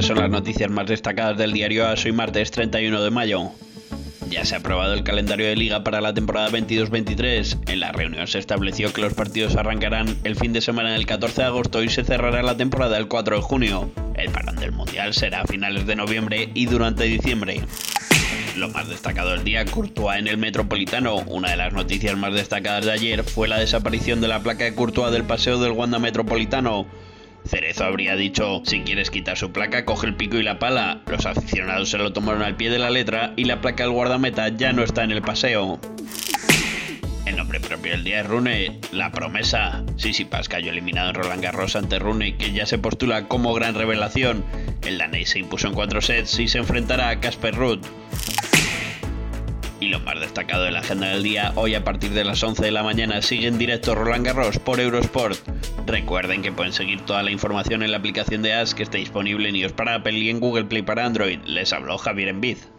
son las noticias más destacadas del diario AS hoy martes 31 de mayo. Ya se ha aprobado el calendario de liga para la temporada 22-23. En la reunión se estableció que los partidos arrancarán el fin de semana del 14 de agosto y se cerrará la temporada el 4 de junio. El parón del Mundial será a finales de noviembre y durante diciembre. Lo más destacado del día, Courtois en el Metropolitano. Una de las noticias más destacadas de ayer fue la desaparición de la placa de Courtois del paseo del Wanda Metropolitano. Cerezo habría dicho, si quieres quitar su placa, coge el pico y la pala. Los aficionados se lo tomaron al pie de la letra y la placa del guardameta ya no está en el paseo. El nombre propio del día es Rune, la promesa. Sisi Paz cayó eliminado en Roland Garros ante Rune, que ya se postula como gran revelación. El danés se impuso en cuatro sets y se enfrentará a Casper Ruud. Lo más destacado de la agenda del día, hoy a partir de las 11 de la mañana sigue en directo Roland Garros por Eurosport. Recuerden que pueden seguir toda la información en la aplicación de AS que está disponible en iOS para Apple y en Google Play para Android. Les habló Javier Enviz.